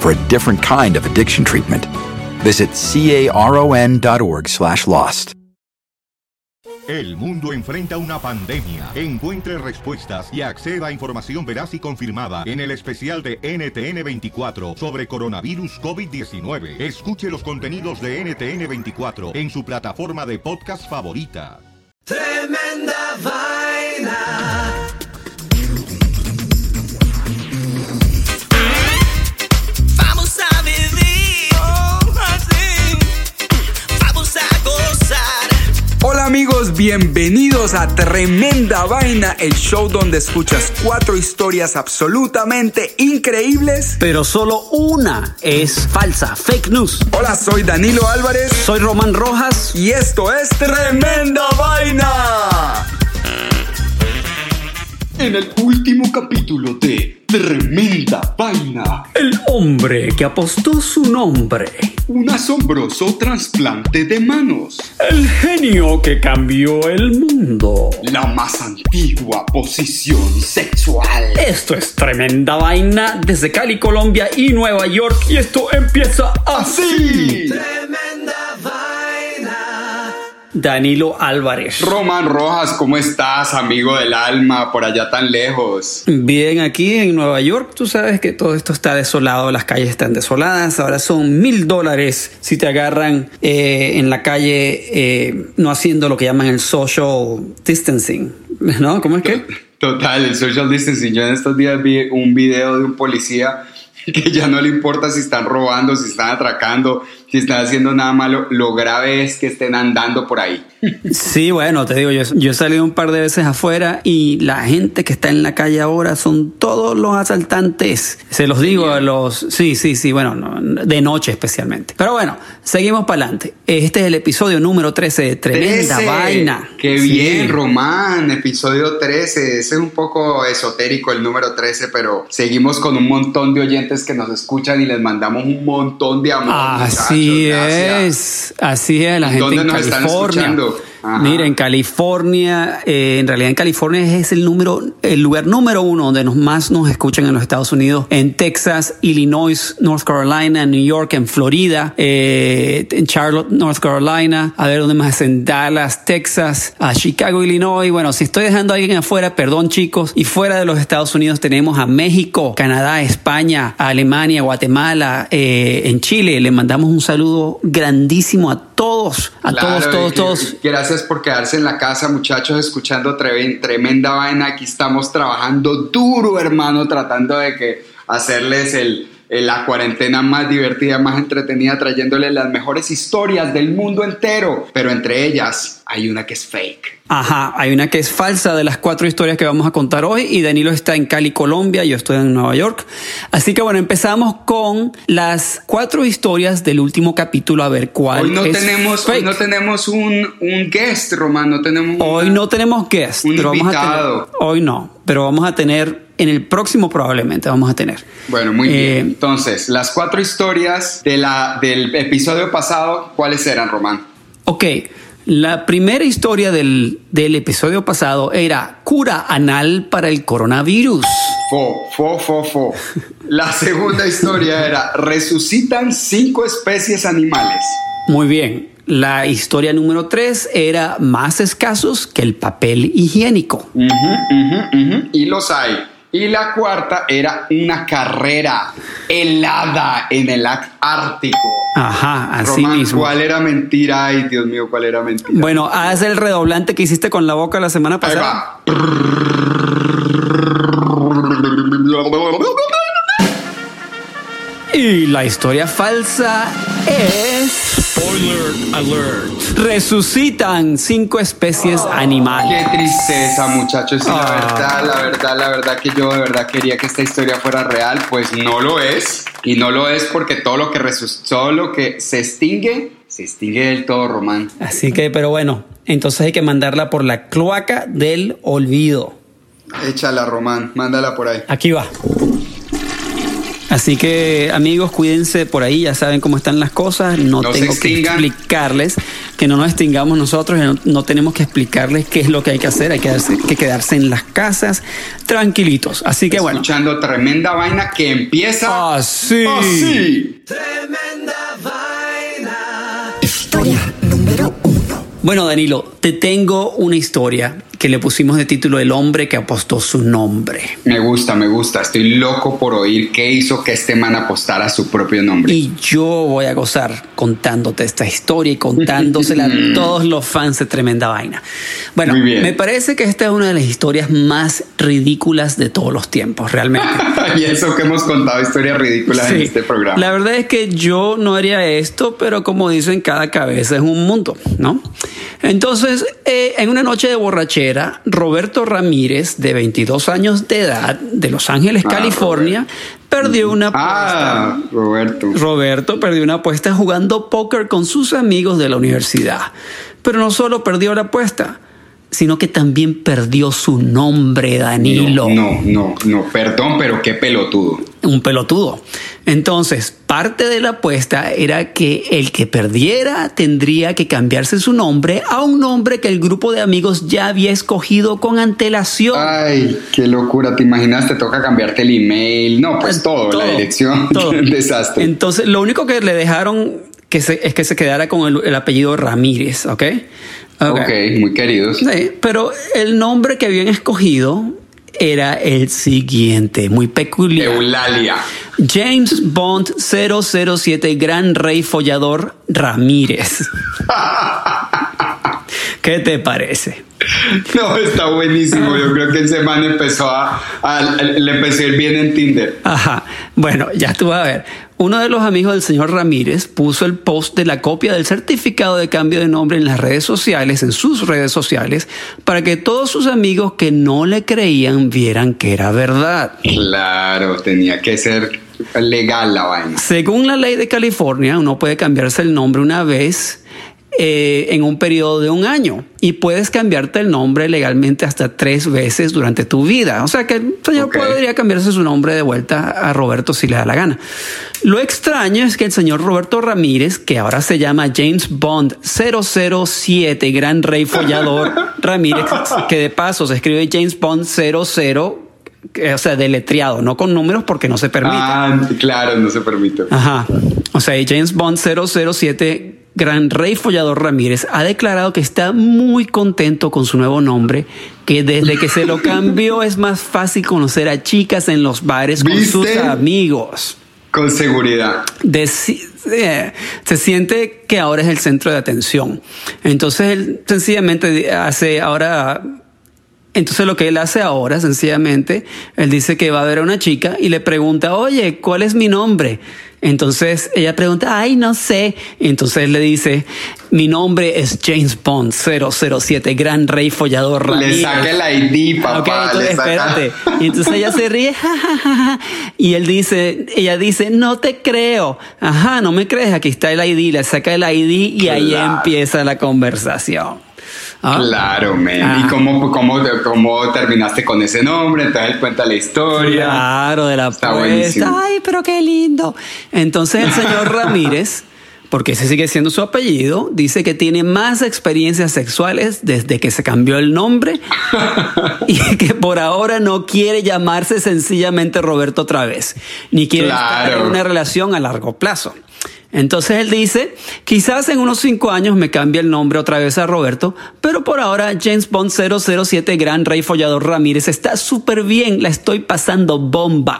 for a different kind of addiction treatment. Visit caron.org slash lost. El mundo enfrenta una pandemia. Encuentre respuestas y acceda a información veraz y confirmada en el especial de NTN24 sobre coronavirus COVID-19. Escuche los contenidos de NTN24 en su plataforma de podcast favorita. Tremenda Hola amigos, bienvenidos a Tremenda Vaina, el show donde escuchas cuatro historias absolutamente increíbles. Pero solo una es falsa, fake news. Hola, soy Danilo Álvarez Soy Román Rojas. y esto es Tremenda Vaina. En el último capítulo de Tremenda Vaina, El hombre que apostó su nombre. Un asombroso trasplante de manos, El genio que cambió el mundo. la más antigua posición sexual. Esto es tremenda vaina desde Cali, Colombia y Nueva York. Y esto empieza así. Tremenda vaina. Danilo Álvarez. Román Rojas, ¿cómo estás, amigo del alma, por allá tan lejos? Bien, aquí en Nueva York, tú sabes que todo esto está desolado, las calles están desoladas. Ahora son mil dólares si te agarran eh, en la calle eh, no haciendo lo que llaman el social distancing. ¿No? ¿Cómo es que? Total, el social distancing. Yo en estos días vi un video de un policía que ya no le importa si están robando, si están atracando, si están haciendo nada malo. Lo grave es que estén andando por ahí. Sí, bueno, te digo, yo, yo he salido un par de veces afuera y la gente que está en la calle ahora son todos los asaltantes. Se los digo a los... Sí, sí, sí, bueno, no, de noche especialmente. Pero bueno, seguimos para adelante. Este es el episodio número 13 de Tremenda 13. Vaina. Qué Sí. bien, Román. Episodio 13. Ese es un poco esotérico el número 13, pero seguimos con un montón de oyentes que nos escuchan y les mandamos un montón de amor. Así Gracias. es, así es, la gente ¿Dónde en están California. escuchando? Ajá. Mira, en California, eh, en realidad en California es el número, el lugar número uno donde nos, más nos escuchan en los Estados Unidos. En Texas, Illinois, North Carolina, New York, en Florida, eh, en Charlotte, North Carolina. A ver dónde más en Dallas, Texas, a Chicago, Illinois. Bueno, si estoy dejando a alguien afuera, perdón chicos. Y fuera de los Estados Unidos tenemos a México, Canadá, España, Alemania, Guatemala, eh, en Chile. Le mandamos un saludo grandísimo a todos, a Claro, todos, todos, y- todos. y Gracias por quedarse en la casa, muchachos, escuchando tre- tremenda vaina. Aquí estamos trabajando duro, hermano, tratando de que hacerles el- la cuarentena más divertida, más entretenida, trayéndoles las mejores historias del mundo entero. Pero entre ellas hay una que es fake. Ajá, hay una que es falsa de las cuatro historias que vamos a contar hoy y Danilo está en Cali, Colombia, yo estoy en Nueva York. Así que bueno, empezamos con las cuatro historias del último capítulo a ver cuál Hoy no es tenemos, hoy fake. no tenemos un, un guest, Román, no tenemos Hoy una- no tenemos guest, un pero vamos a invitado. tener, hoy no, pero vamos a tener en el próximo probablemente vamos a tener. Bueno, muy Eh, bien. Entonces, las cuatro historias de la, del episodio pasado, ¿cuáles eran, Román? Ok, la primera historia del, del episodio pasado era cura anal para el coronavirus. Fo, fo, fo, fo. La segunda historia era resucitan cinco especies animales. Muy bien. La historia número tres era más escasos que el papel higiénico. Y los hay. Y la cuarta era una carrera. helada en el Ártico. Ajá, así Román, mismo. ¿cuál era mentira? Ay, Dios mío, ¿cuál era mentira? Bueno, haz el redoblante que hiciste con la boca la semana Ahí pasada. va. Y la historia falsa es... Spoiler alert. Resucitan cinco especies animales. Qué tristeza, muchachos. Y la Ah. verdad, la verdad, la verdad que yo de verdad quería que esta historia fuera real, pues no lo es. Y no lo es porque todo lo que resuc- todo lo que se extingue, se extingue del todo, Román. Así que, pero bueno, entonces hay que mandarla por la cloaca del olvido. Échala, Román, mándala por ahí. Aquí va. Así que amigos, cuídense por ahí, ya saben cómo están las cosas, no, tengo que explicarles, que no nos extingamos nosotros, no, no tenemos que explicarles qué es lo que hay que hacer, hay que, quedarse- que quedarse en las casas tranquilitos. Así que bueno, Escuchando tremenda vaina que empieza así. así. Tremenda vaina. Bueno, Danilo, te tengo una historia que le pusimos de título El hombre que apostó su nombre. Me gusta, me gusta. Estoy loco por oír qué hizo que este man apostara su propio nombre. Y yo voy a gozar contándote esta historia y contándosela a todos los fans de Tremenda Vaina. Bueno, me parece que esta es una de las historias más ridículas de todos los tiempos, realmente. y eso que hemos contado historias ridículas en Sí. este programa. La verdad es que yo no haría esto, pero como dicen, cada cabeza es un mundo, ¿no? Entonces, eh, en una noche de borrachera, Roberto Ramírez, de 22 años de edad, de Los Ángeles, Ah, California, perdió una apuesta. Ah, Roberto. Roberto perdió una apuesta jugando póker con sus amigos de la universidad. Pero no solo perdió la apuesta, sino que también perdió su nombre, Danilo. No, no, no, no, perdón, pero qué pelotudo. Un pelotudo. Entonces, parte de la apuesta era que el que perdiera tendría que cambiarse su nombre a un nombre que el grupo de amigos ya había escogido con antelación. Ay, qué locura. ¿Te imaginas? Te toca cambiarte el email. No, pues todo, la dirección. todo. Un desastre. Entonces, lo único que le dejaron que se- es que se quedara con el, el apellido Ramírez, ¿ok? Ok, muy queridos. Sí, pero el nombre que habían escogido era el siguiente, muy peculiar. Eulalia. James Bond 007, Gran Rey Follador Ramírez. ¿Qué te parece? No, está buenísimo. Yo creo que ese man empezó a, a- le a ir bien en Tinder. Ajá. Bueno, ya tú vas a ver. Uno de los amigos del señor Ramírez puso el post de la copia del certificado de cambio de nombre en las redes sociales, en sus redes sociales, para que todos sus amigos que no le creían vieran que era verdad. Claro, tenía que ser legal la vaina. Según la ley de California, uno puede cambiarse el nombre una vez eh, en un periodo de un año y puedes cambiarte el nombre legalmente hasta tres veces durante tu vida. O sea que el señor podría cambiarse su nombre de vuelta a Roberto si le da la gana. Lo extraño es que el señor Roberto Ramírez, que ahora se llama James Bond 007, Gran Rey Follador Ramírez, que de paso se escribe James Bond 00, que, o sea, deletreado, no con números porque no se permite. Ah, claro, no se permite. Ajá. O sea, James Bond 007, Gran Rey Follador Ramírez, ha declarado que está muy contento con su nuevo nombre, que desde que se lo cambió es más fácil conocer a chicas en los bares con sus amigos. Con seguridad. Deci- eh, se siente que ahora es el centro de atención. Entonces él sencillamente hace ahora entonces lo que él hace ahora, sencillamente, él dice que va a ver a una chica y le pregunta, oye, ¿cuál es mi nombre? Entonces ella pregunta, ay, no sé. Entonces le dice, mi nombre es James Bond 007, gran rey follador Le Ramírez". saca el ID, papá. Ok, entonces espérate. Y entonces ella se ríe, "Ja, ja, ja, ja". y él dice, ella dice, no te creo. Ajá, no me crees, aquí está el ID, le saca el ID y ahí empieza la conversación. ¿Ah? Claro, men. Ah. ¿Y cómo, cómo, cómo terminaste con ese nombre? Entonces él cuenta la historia. Claro, de la Está buenísimo. Ay, pero qué lindo. Entonces el señor Ramírez, porque ese sigue siendo su apellido, dice que tiene más experiencias sexuales desde que se cambió el nombre y que por ahora no quiere llamarse sencillamente Roberto otra vez, ni quiere estar Claro. en una relación a largo plazo. Entonces él dice, quizás en unos cinco años me cambie el nombre otra vez a Roberto, pero por ahora James Bond 007 Gran Rey Follador Ramírez está súper bien, la estoy pasando bomba.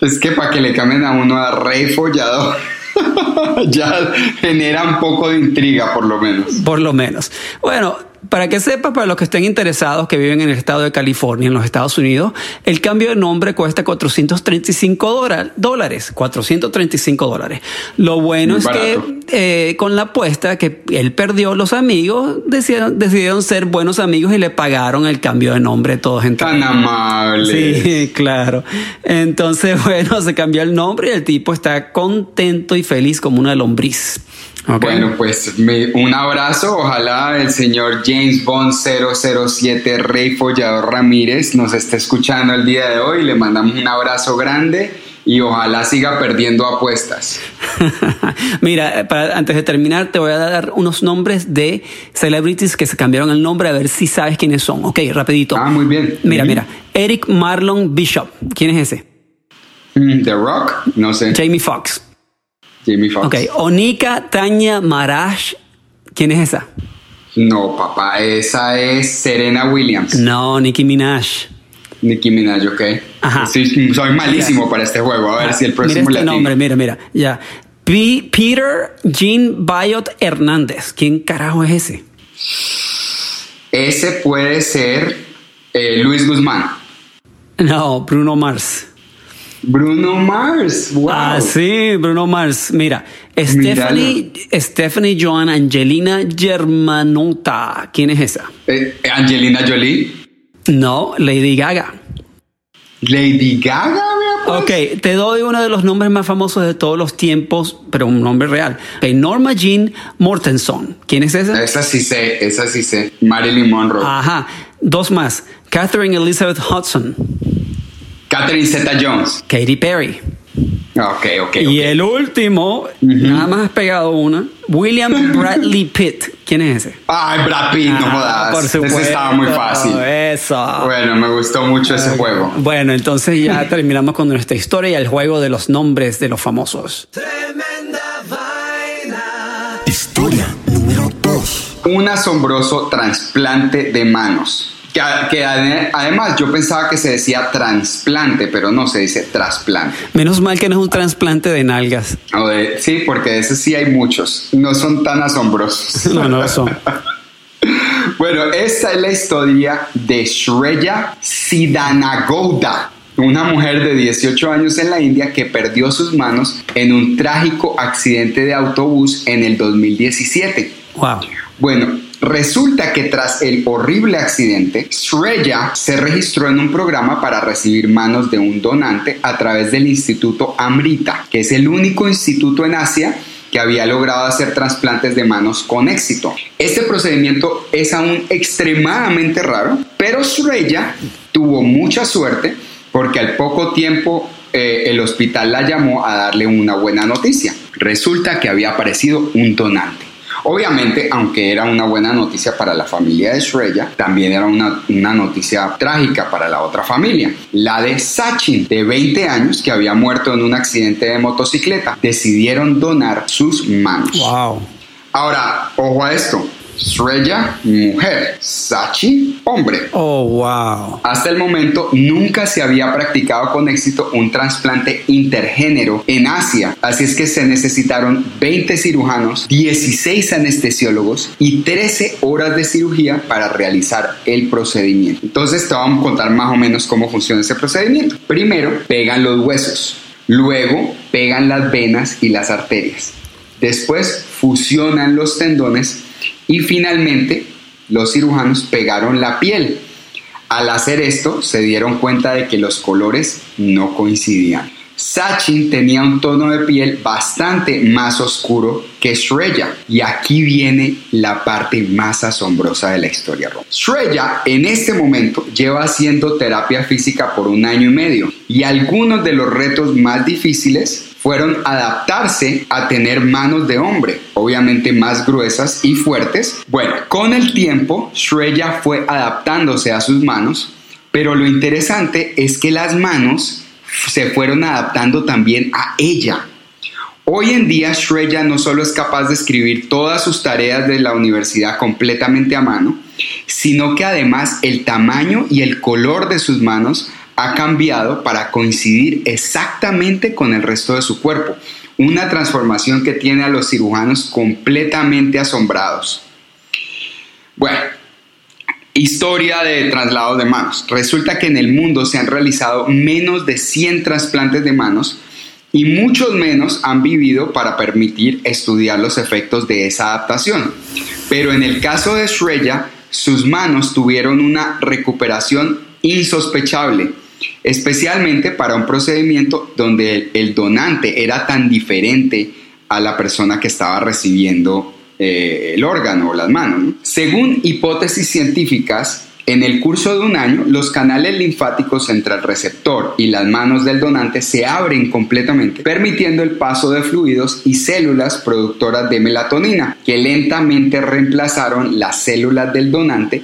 Es que para que le cambien a uno a rey follador. ya genera un poco de intriga, por lo menos. Por lo menos. Bueno, para que sepa, para los que estén interesados que viven en el estado de California, en los Estados Unidos, el cambio de nombre cuesta 435 dólares. 435 dólares. Lo bueno es que eh, con la apuesta que él perdió, los amigos decidieron, decidieron, ser buenos amigos y le pagaron el cambio de nombre todos entre Tan amables. Sí, claro. Entonces, bueno, se cambió el nombre y el tipo está contento y feliz como una lombriz. Bueno, pues un abrazo. Ojalá el señor James Bond 007 Rey Follador Ramírez nos esté escuchando el día de hoy. Le mandamos un abrazo grande y ojalá siga perdiendo apuestas. Mira, antes de terminar, te voy a dar unos nombres de celebrities que se cambiaron el nombre a ver si sabes quiénes son. Ok, rapidito. Ah, muy bien. Mira, mira. Eric Marlon Bishop. ¿Quién es ese? Mm, The Rock, no sé. Jamie Foxx. Jamie Foxx. Ok, Onika Tanya Marash. ¿Quién es esa? No, papá, esa es Serena Williams. No, Nicki Minaj. Nicki Minaj, ok. Ajá. Sí, soy malísimo para este juego. A ver Ah, si el próximo Mira este nombre, mira, mira. Ya. P- Peter Jean Bayot Hernández. ¿Quién carajo es ese? Ese puede ser eh, Luis Guzmán. No, Bruno Mars. Bruno Mars. Wow. Ah, sí, Bruno Mars. Mira, Stephanie, Stephanie Joan Angelina Germanota. ¿Quién es esa? Eh, Angelina Jolie. No, Lady Gaga. Lady Gaga, pues. Ok, te doy uno de los nombres más famosos de todos los tiempos, pero un nombre real. Ok, Norma Jean Mortenson. ¿Quién es esa? Esa sí sé, esa sí sé. Marilyn Monroe. Ajá. Dos más. Catherine Elizabeth Hudson. Catherine Zeta Jones. Katy Perry. Ok, ok. Y el último, nada más has pegado una. William Bradley Pitt. ¿Quién es ese? Ay, Brad Pitt, no Ah, jodas. por supuesto. Ese estaba muy fácil. Eso. Bueno, me gustó mucho ese juego. Bueno, entonces ya terminamos con nuestra historia y el juego de los nombres de los famosos. Tremenda vaina. Historia número 2. Un asombroso trasplante de manos. Que, que ade- además yo pensaba que se decía trasplante, pero no se dice trasplante. Menos mal que no es un trasplante de nalgas. O de- sí, porque de esos sí hay muchos. No son tan asombrosos. No, no son. Bueno, esta es la historia de Shreya Siddhanagouda, una mujer de 18 años en la India que perdió sus manos en un trágico accidente de autobús en el 2017. Wow. Bueno, resulta que tras el horrible accidente, Shreya se registró en un programa para recibir manos de un donante a través del Instituto Amrita, que es el único instituto en Asia que había logrado hacer trasplantes de manos con éxito. Este procedimiento es aún extremadamente raro, pero Shreya tuvo mucha suerte porque al poco tiempo eh, el hospital la llamó a darle una buena noticia. Resulta que había aparecido un donante. Obviamente, aunque era una buena noticia para la familia de Shreya, también era una, una noticia trágica para la otra familia, la de Sachin, de 20 años, que había muerto en un accidente de motocicleta. Decidieron donar sus manos. Wow. Ahora, ojo a esto. Shreya, mujer. Sachi, hombre. Oh, wow. Hasta el momento nunca se había practicado con éxito un trasplante intergénero en Asia, así es que se necesitaron 20 cirujanos, 16 anestesiólogos y 13 horas de cirugía para realizar el procedimiento. Entonces te vamos a contar más o menos cómo funciona ese procedimiento. Primero pegan los huesos, luego pegan las venas y las arterias, después fusionan los tendones y finalmente los cirujanos pegaron la piel. Al hacer esto se dieron cuenta de que los colores no coincidían. Sachin tenía un tono de piel bastante más oscuro que Shreya. Y aquí viene la parte más asombrosa de la historia. Shreya en este momento lleva haciendo terapia física por un año y medio. Y algunos de los retos más difíciles fueron adaptarse a tener manos de hombre, obviamente más gruesas y fuertes. Bueno, con el tiempo, Shreya fue adaptándose a sus manos, pero lo interesante es que las manos se fueron adaptando también a ella. Hoy en día Shreya no solo es capaz de escribir todas sus tareas de la universidad completamente a mano, sino que además el tamaño y el color de sus manos ha cambiado para coincidir exactamente con el resto de su cuerpo. Una transformación que tiene a los cirujanos completamente asombrados. Bueno, historia de traslados de manos. Resulta que en el mundo se han realizado menos de 100 trasplantes de manos y muchos menos han vivido para permitir estudiar los efectos de esa adaptación. Pero en el caso de Shreya, sus manos tuvieron una recuperación insospechable, especialmente para un procedimiento donde el donante era tan diferente a la persona que estaba recibiendo eh, el órgano o las manos. Según hipótesis científicas, en el curso de un año, los canales linfáticos entre el receptor y las manos del donante se abren completamente, permitiendo el paso de fluidos y células productoras de melatonina, que lentamente reemplazaron las células del donante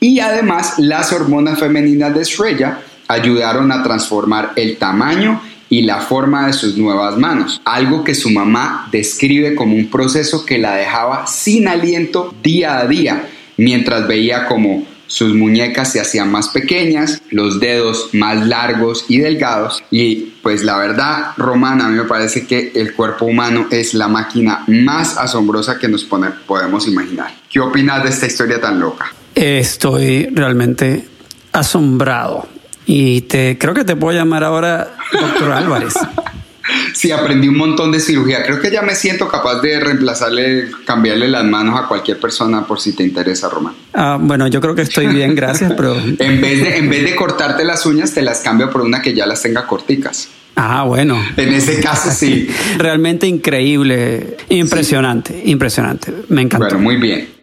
y además las hormonas femeninas de Shreya ayudaron a transformar el tamaño y la forma de sus nuevas manos, algo que su mamá describe como un proceso que la dejaba sin aliento día a día, mientras veía como sus muñecas se hacían más pequeñas, los dedos más largos y delgados. Y pues la verdad, Romana, a mí me parece que el cuerpo humano es la máquina más asombrosa que nos podemos imaginar. ¿Qué opinas de esta historia tan loca? Estoy realmente asombrado. Y te creo que te puedo llamar ahora doctor Álvarez. Sí, aprendí un montón de cirugía. Creo que ya me siento capaz de reemplazarle, cambiarle las manos a cualquier persona por si te interesa, Román. Ah, bueno, yo creo que estoy bien, gracias, pero... en, vez de, en vez de cortarte las uñas, te las cambio por una que ya las tenga corticas. Ah, bueno. En ese caso sí. Realmente increíble, impresionante, impresionante. Me encantó. Bueno, muy bien.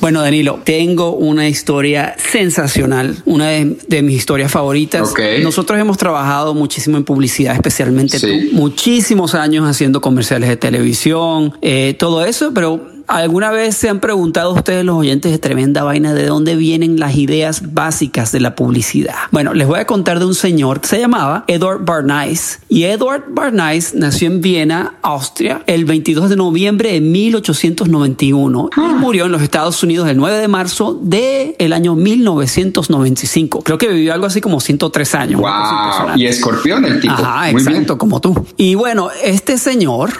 Bueno, Danilo, tengo una historia sensacional, una de, mis historias favoritas. Nosotros hemos trabajado muchísimo en publicidad, especialmente tú, muchísimos años haciendo comerciales de televisión, eh, todo eso, pero ¿Alguna vez se han preguntado ustedes, los oyentes de Tremenda Vaina, de dónde vienen las ideas básicas de la publicidad? Bueno, les voy a contar de un señor que se llamaba Edward Barnais. Y Edward Barnais nació en Viena, Austria, el 22 de noviembre de 1891 y murió en los Estados Unidos el 9 de marzo del el año 1995. Creo que vivió algo así como 103 años. Wow. Y escorpión el tipo. Ajá, exacto, como tú. Y bueno, este señor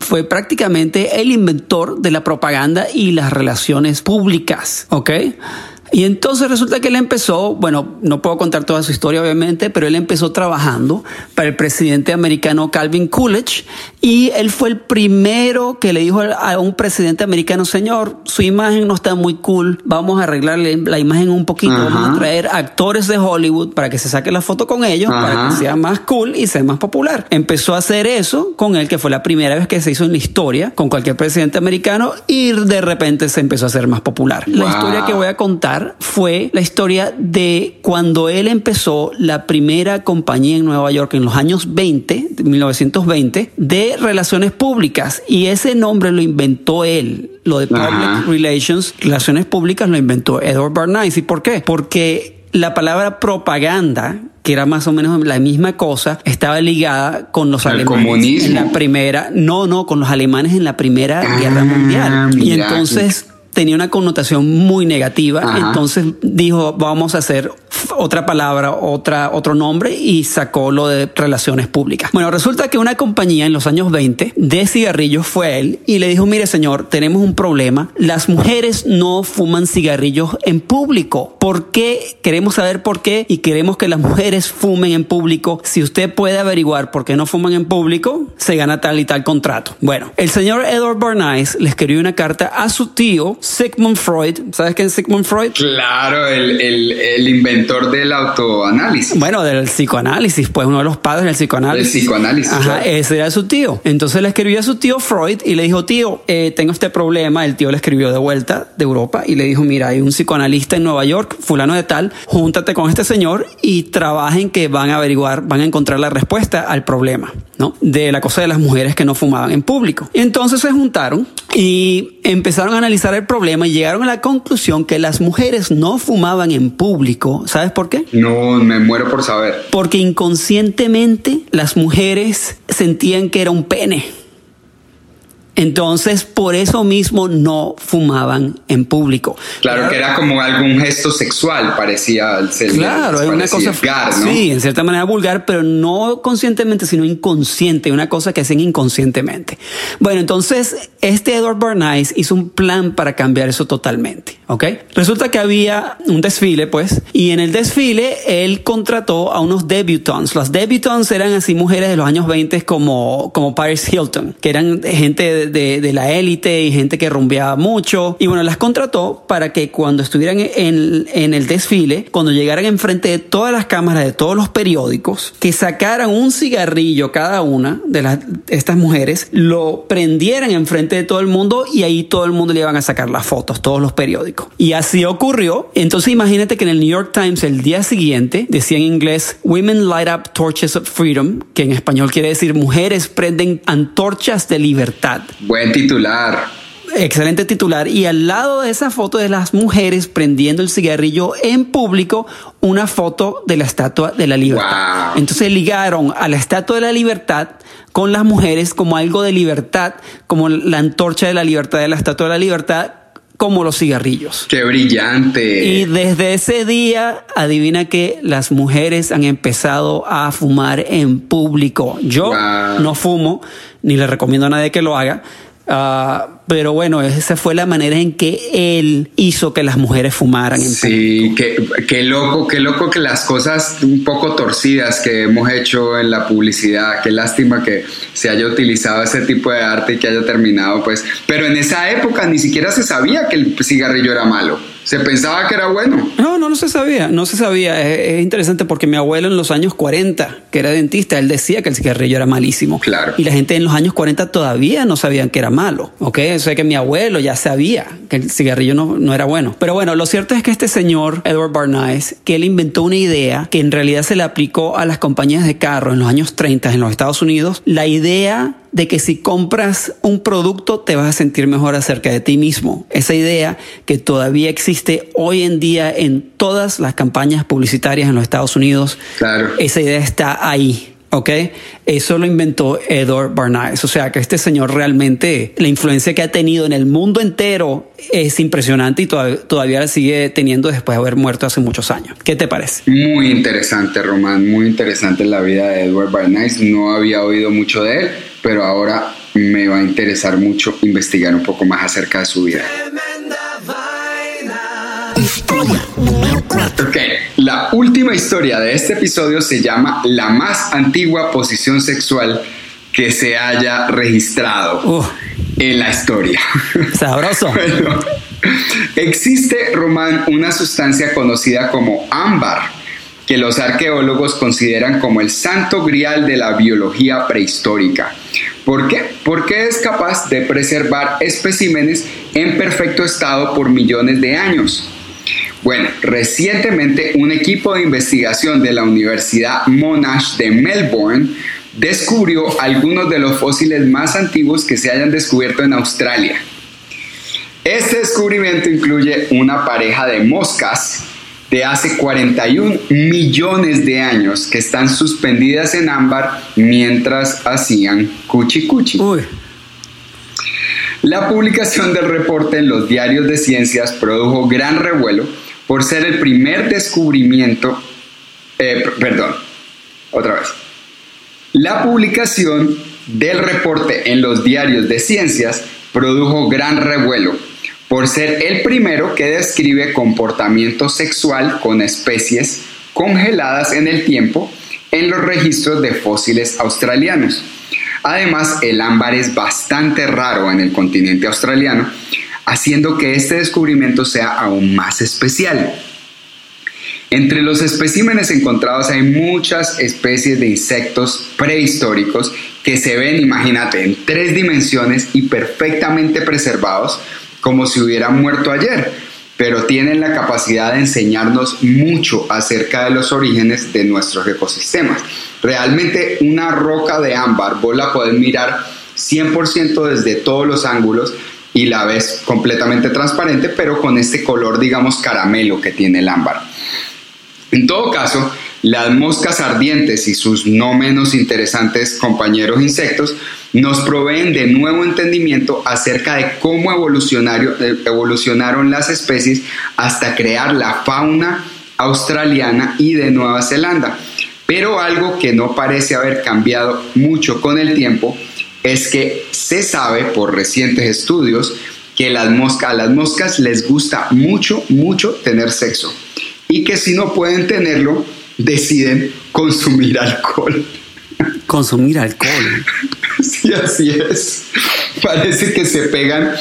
fue prácticamente el inventor de la propaganda y las relaciones públicas, ¿ok? Y entonces resulta que él empezó, bueno, no puedo contar toda su historia obviamente, pero él empezó trabajando para el presidente americano Calvin Coolidge y él fue el primero que le dijo a un presidente americano, señor, su imagen no está muy cool, vamos a arreglarle la imagen un poquito, vamos a traer actores de Hollywood para que se saque la foto con ellos, para que sea más cool y sea más popular. Empezó a hacer eso con él, que fue la primera vez que se hizo en la historia con cualquier presidente americano y de repente se empezó a hacer más popular. La historia que voy a contar fue la historia de cuando él empezó la primera compañía en Nueva York en los años 20, 1920, de relaciones públicas. Y ese nombre lo inventó él. Lo de Public Relations, relaciones públicas, lo inventó Edward Bernays. ¿Y por qué? Porque la palabra propaganda, que era más o menos la misma cosa, estaba ligada con los alemanes en la primera, no, no, con los alemanes en la primera guerra mundial. Ah, y entonces tenía una connotación muy negativa, entonces dijo, vamos a hacer otra palabra, otra, otro nombre y sacó lo de relaciones públicas. Bueno, resulta que una compañía en los años 20 de cigarrillos fue a él y le dijo, mire señor, tenemos un problema, las mujeres no fuman cigarrillos en público. ¿Por qué? Queremos saber por qué y queremos que las mujeres fumen en público. Si usted puede averiguar por qué no fuman en público, se gana tal y tal contrato. Bueno, el señor Edward Bernays le escribió una carta a su tío Sigmund Freud. ¿Sabes quién es Sigmund Freud? Claro, el, el, el inventor del autoanálisis. Bueno, del psicoanálisis, pues uno de los padres del psicoanálisis. Del psicoanálisis. Ajá, ese era su tío. Entonces le escribió a su tío Freud y le dijo, tío, eh, tengo este problema. El tío le escribió de vuelta de Europa y le dijo, mira, hay un psicoanalista en Nueva York, fulano de tal, júntate con este señor y trabajen que van a averiguar, van a encontrar la respuesta al problema, ¿no? De la cosa de las mujeres que no fumaban en público. Y entonces se juntaron y empezaron a analizar el problema y llegaron a la conclusión que las mujeres no fumaban en público. ¿Sabes por qué? No, me muero por saber. Porque inconscientemente las mujeres sentían que era un pene. Entonces, por eso mismo no fumaban en público. Claro que era como algún gesto sexual, parecía el ser. Claro, es una cosa vulgar, ¿no? Sí, en cierta manera vulgar, pero no conscientemente, sino inconsciente, una cosa que hacen inconscientemente. Bueno, entonces, este Edward Bernays hizo un plan para cambiar eso totalmente, ¿ok? Resulta que había un desfile, pues, y en el desfile él contrató a unos debutantes. Los debutantes eran así mujeres de los años 20 como, como Paris Hilton, que eran gente de, la élite y gente que rumbeaba mucho. Y bueno, las contrató para que cuando estuvieran en, en el desfile, cuando llegaran enfrente de todas las cámaras de todos los periódicos, que sacaran un cigarrillo cada una de las, estas mujeres, lo prendieran enfrente de todo el mundo y ahí todo el mundo le iban a sacar las fotos, todos los periódicos. Y así ocurrió. Entonces imagínate que en el New York Times el día siguiente decía en inglés Women light up torches of freedom, que en español quiere decir mujeres prenden antorchas de libertad. Buen titular. Excelente titular. Y al lado de esa foto de las mujeres prendiendo el cigarrillo en público, una foto de la Estatua de la Libertad. Entonces ligaron a la Estatua de la Libertad con las mujeres como algo de libertad, como la antorcha de la libertad de la Estatua de la Libertad, como los cigarrillos. ¡Qué brillante! Y desde ese día, adivina que las mujeres han empezado a fumar en público. Yo no fumo, ni le recomiendo a nadie que lo haga. Uh, pero bueno, esa fue la manera en que él hizo que las mujeres fumaran. En sí, qué, qué, loco, qué loco que las cosas un poco torcidas que hemos hecho en la publicidad, qué lástima que se haya utilizado ese tipo de arte y que haya terminado, pues. Pero en esa época ni siquiera se sabía que el cigarrillo era malo. Se pensaba que era bueno. No, no, no se sabía, no se sabía. Es, interesante porque mi abuelo en los años 40, que era dentista, él decía que el cigarrillo era malísimo. Claro. Y la gente en los años 40 todavía no sabían que era malo, ¿ok? O sea que mi abuelo ya sabía que el cigarrillo no, no era bueno. Pero bueno, lo cierto es que este señor, Edward Barnes, que él inventó una idea que en realidad se le aplicó a las compañías de carro en los años 30 en los Estados Unidos. La idea de que si compras un producto te vas a sentir mejor acerca de ti mismo. Esa idea que todavía existe hoy en día en todas las campañas publicitarias en los Estados Unidos. Claro. Esa idea está ahí. ¿Ok? Eso lo inventó Edward Bernays. O sea que este señor realmente, la influencia que ha tenido en el mundo entero es impresionante y todavía, la sigue teniendo después de haber muerto hace muchos años. ¿Qué te parece? Muy interesante, Román, muy interesante la vida de Edward Bernays. No había oído mucho de él pero ahora me va a interesar mucho investigar un poco más acerca de su vida. Historia número 4. Ok, la última historia de este episodio se llama La más antigua posición sexual que se haya registrado en la historia. Sabroso. existe, Román, una sustancia conocida como ámbar que los arqueólogos consideran como el santo grial de la biología prehistórica. ¿Por qué? Porque es capaz de preservar especímenes en perfecto estado por millones de años. Bueno, recientemente un equipo de investigación de la Universidad Monash de Melbourne descubrió algunos de los fósiles más antiguos que se hayan descubierto en Australia. Este descubrimiento incluye una pareja de moscas de hace 41 millones de años que están suspendidas en ámbar mientras hacían cuchi cuchi. La publicación del reporte en los diarios de ciencias produjo gran revuelo por ser el primer descubrimiento, eh, perdón, otra vez. La publicación del reporte en los diarios de ciencias produjo gran revuelo por ser el primero que describe comportamiento sexual con especies congeladas en el tiempo en los registros de fósiles australianos. Además, el ámbar es bastante raro en el continente australiano, haciendo que este descubrimiento sea aún más especial. Entre los especímenes encontrados hay muchas especies de insectos prehistóricos que se ven, imagínate, en tres dimensiones y perfectamente preservados, como si hubieran muerto ayer, pero tienen la capacidad de enseñarnos mucho acerca de los orígenes de nuestros ecosistemas. Realmente una roca de ámbar, vos la podés mirar 100% desde todos los ángulos y la ves completamente transparente, pero con este color, digamos, caramelo que tiene el ámbar. En todo caso, las moscas ardientes y sus no menos interesantes compañeros insectos nos proveen de nuevo entendimiento acerca de cómo eh, evolucionaron las especies hasta crear la fauna australiana y de Nueva Zelanda. Pero algo que no parece haber cambiado mucho con el tiempo es que se sabe por recientes estudios que las moscas, a las moscas les gusta mucho, mucho tener sexo y que si no pueden tenerlo, deciden consumir alcohol. Consumir alcohol. Sí, así es. Parece que se pegan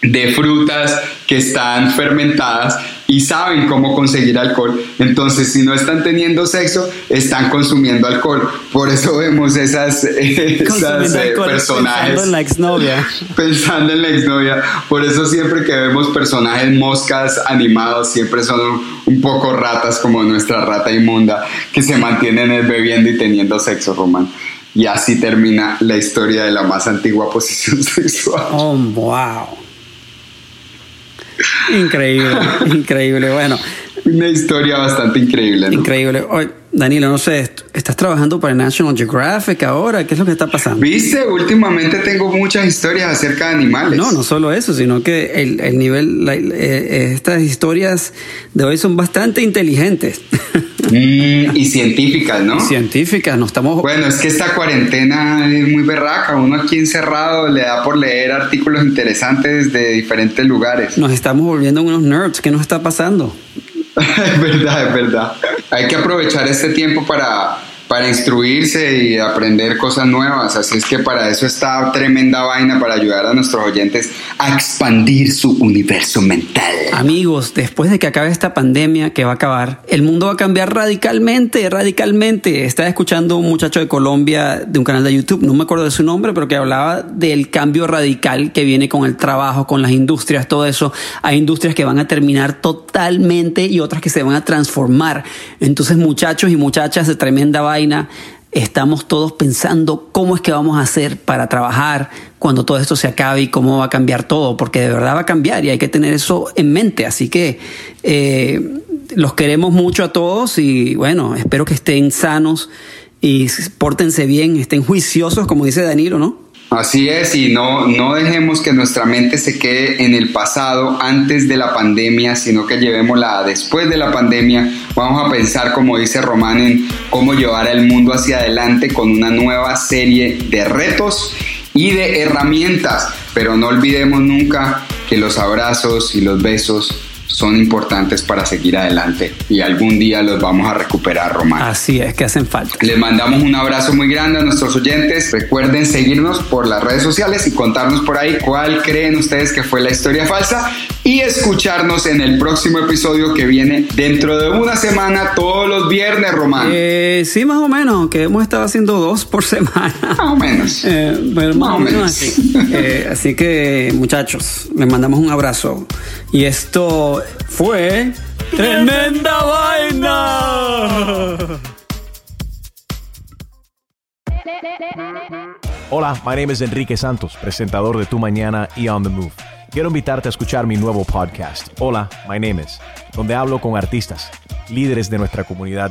de frutas que están fermentadas y saben cómo conseguir alcohol. Entonces, si no están teniendo sexo, están consumiendo alcohol. Por eso vemos esas, esas eh, personajes. Pensando en la exnovia. Pensando en la exnovia. Por eso siempre que vemos personajes moscas animados, siempre son un poco ratas como nuestra rata inmunda, que se mantienen bebiendo y teniendo sexo, Román. Y así termina la historia de la más antigua posición sexual. Oh, wow. Increíble, increíble. Bueno. Una historia bastante increíble. ¿no? Increíble. Danilo, no sé, ¿estás trabajando para National Geographic ahora? ¿Qué es lo que está pasando? Viste, últimamente tengo muchas historias acerca de animales. No, no solo eso, sino que el, el nivel, la, eh, estas historias de hoy son bastante inteligentes. Mm, y científicas, ¿no? Científicas, no estamos... Bueno, es que esta cuarentena es muy berraca. Uno aquí encerrado le da por leer artículos interesantes de diferentes lugares. Nos estamos volviendo unos nerds. ¿Qué nos está pasando? es verdad, es verdad. Hay que aprovechar este tiempo para para instruirse y aprender cosas nuevas. Así es que para eso está tremenda vaina para ayudar a nuestros oyentes a expandir su universo mental. Amigos, después de que acabe esta pandemia que va a acabar, el mundo va a cambiar radicalmente, radicalmente. Estaba escuchando un muchacho de Colombia de un canal de YouTube, no me acuerdo de su nombre, pero que hablaba del cambio radical que viene con el trabajo, con las industrias, todo eso. Hay industrias que van a terminar totalmente y otras que se van a transformar. Entonces, muchachos y muchachas de tremenda vaina, estamos todos pensando cómo es que vamos a hacer para trabajar cuando todo esto se acabe y cómo va a cambiar todo, porque de verdad va a cambiar y hay que tener eso en mente. Así que eh, los queremos mucho a todos y bueno, espero que estén sanos y pórtense bien, estén juiciosos, como dice Danilo, ¿no? Así es, y no, no dejemos que nuestra mente se quede en el pasado antes de la pandemia, sino que llevémosla después de la pandemia. Vamos a pensar, como dice Román, en cómo llevar el mundo hacia adelante con una nueva serie de retos y de herramientas. Pero no olvidemos nunca que los abrazos y los besos son importantes para seguir adelante y algún día los vamos a recuperar, Román. Así es, que hacen falta. Les mandamos un abrazo muy grande a nuestros oyentes. Recuerden seguirnos por las redes sociales y contarnos por ahí cuál creen ustedes que fue la historia falsa y escucharnos en el próximo episodio que viene dentro de una semana, todos los viernes, Román. Eh, sí, más o menos, que hemos estado haciendo dos por semana. Más o menos. Eh, más, o menos, así. Eh, así que, muchachos, les mandamos un abrazo. Y esto fue Tremenda Vaina. Hola, my name is Enrique Santos, presentador de Tu Mañana y On the Move. Quiero invitarte a escuchar mi nuevo podcast, Hola, my name is, donde hablo con artistas, líderes de nuestra comunidad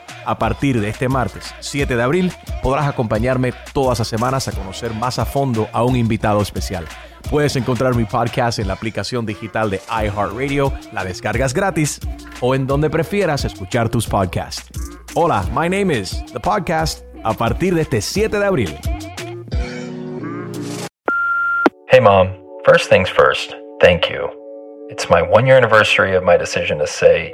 A partir de este martes 7 de abril podrás acompañarme todas las semanas a conocer más a fondo a un invitado especial. Puedes encontrar mi podcast en la aplicación digital de iHeartRadio, la descargas gratis o en donde prefieras escuchar tus podcasts. Hola, my name is The Podcast a partir de este 7 de abril. Hey mom, first things first, thank you. It's my one year anniversary of my decision to say,